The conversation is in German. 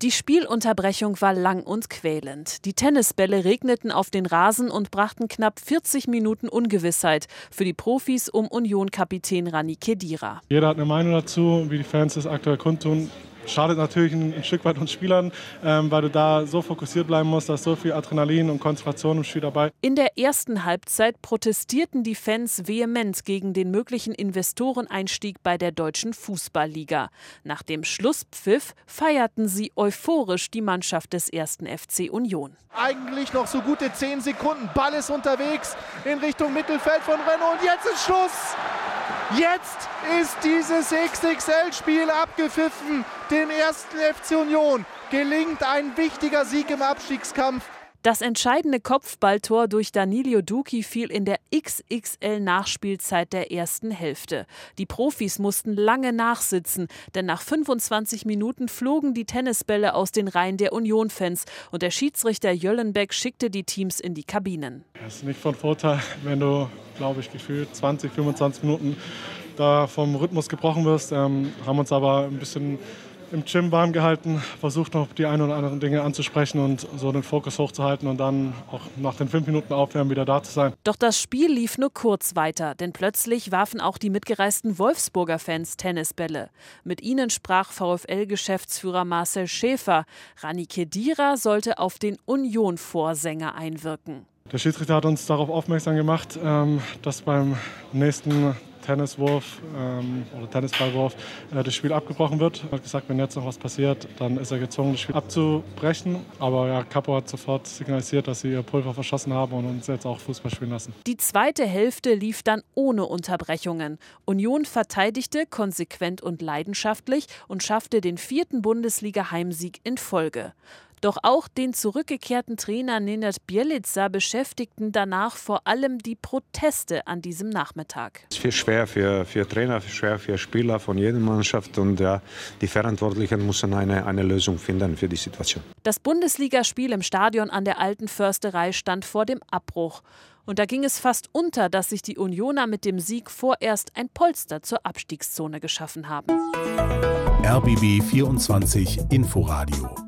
Die Spielunterbrechung war lang und quälend. Die Tennisbälle regneten auf den Rasen und brachten knapp 40 Minuten Ungewissheit für die Profis um Union-Kapitän Rani Kedira. Jeder hat eine Meinung dazu, wie die Fans es aktuell kundtun schadet natürlich ein, ein, Stück weit uns Spielern, ähm, weil du da so fokussiert bleiben musst, da ist so viel Adrenalin und Konzentration im Spiel dabei. In der ersten Halbzeit protestierten die Fans vehement gegen den möglichen Investoreneinstieg bei der deutschen Fußballliga. Nach dem Schlusspfiff feierten sie euphorisch die Mannschaft des ersten FC Union. Eigentlich noch so gute zehn Sekunden. Ball ist unterwegs in Richtung Mittelfeld von Renault und jetzt ist Schluss. Jetzt ist dieses XXL-Spiel abgepfiffen. Dem ersten FC Union gelingt ein wichtiger Sieg im Abstiegskampf. Das entscheidende Kopfballtor durch Danilo Duki fiel in der XXL-Nachspielzeit der ersten Hälfte. Die Profis mussten lange nachsitzen, denn nach 25 Minuten flogen die Tennisbälle aus den Reihen der Union-Fans und der Schiedsrichter Jöllenbeck schickte die Teams in die Kabinen. Es ist nicht von Vorteil, wenn du, glaube ich, gefühlt 20, 25 Minuten da vom Rhythmus gebrochen wirst. Ähm, haben uns aber ein bisschen im Gym warm gehalten, versucht noch die ein oder anderen Dinge anzusprechen und so den Fokus hochzuhalten und dann auch nach den fünf Minuten Aufwärmen wieder da zu sein. Doch das Spiel lief nur kurz weiter, denn plötzlich warfen auch die mitgereisten Wolfsburger Fans Tennisbälle. Mit ihnen sprach VfL-Geschäftsführer Marcel Schäfer. Rani Kedira sollte auf den Union-Vorsänger einwirken. Der Schiedsrichter hat uns darauf aufmerksam gemacht, ähm, dass beim nächsten Tenniswurf ähm, oder Tennisballwurf äh, das Spiel abgebrochen wird. Er hat gesagt, wenn jetzt noch was passiert, dann ist er gezwungen, das Spiel abzubrechen. Aber ja, Capo hat sofort signalisiert, dass sie ihr Pulver verschossen haben und uns jetzt auch Fußball spielen lassen. Die zweite Hälfte lief dann ohne Unterbrechungen. Union verteidigte konsequent und leidenschaftlich und schaffte den vierten Bundesliga-Heimsieg in Folge. Doch auch den zurückgekehrten Trainer Nenad Bielica beschäftigten danach vor allem die Proteste an diesem Nachmittag. Es ist viel schwer für, für Trainer, schwer für Spieler von jeder Mannschaft und ja, die Verantwortlichen müssen eine, eine Lösung finden für die Situation. Das Bundesligaspiel im Stadion an der Alten Försterei stand vor dem Abbruch. Und da ging es fast unter, dass sich die Unioner mit dem Sieg vorerst ein Polster zur Abstiegszone geschaffen haben. RBB 24 Inforadio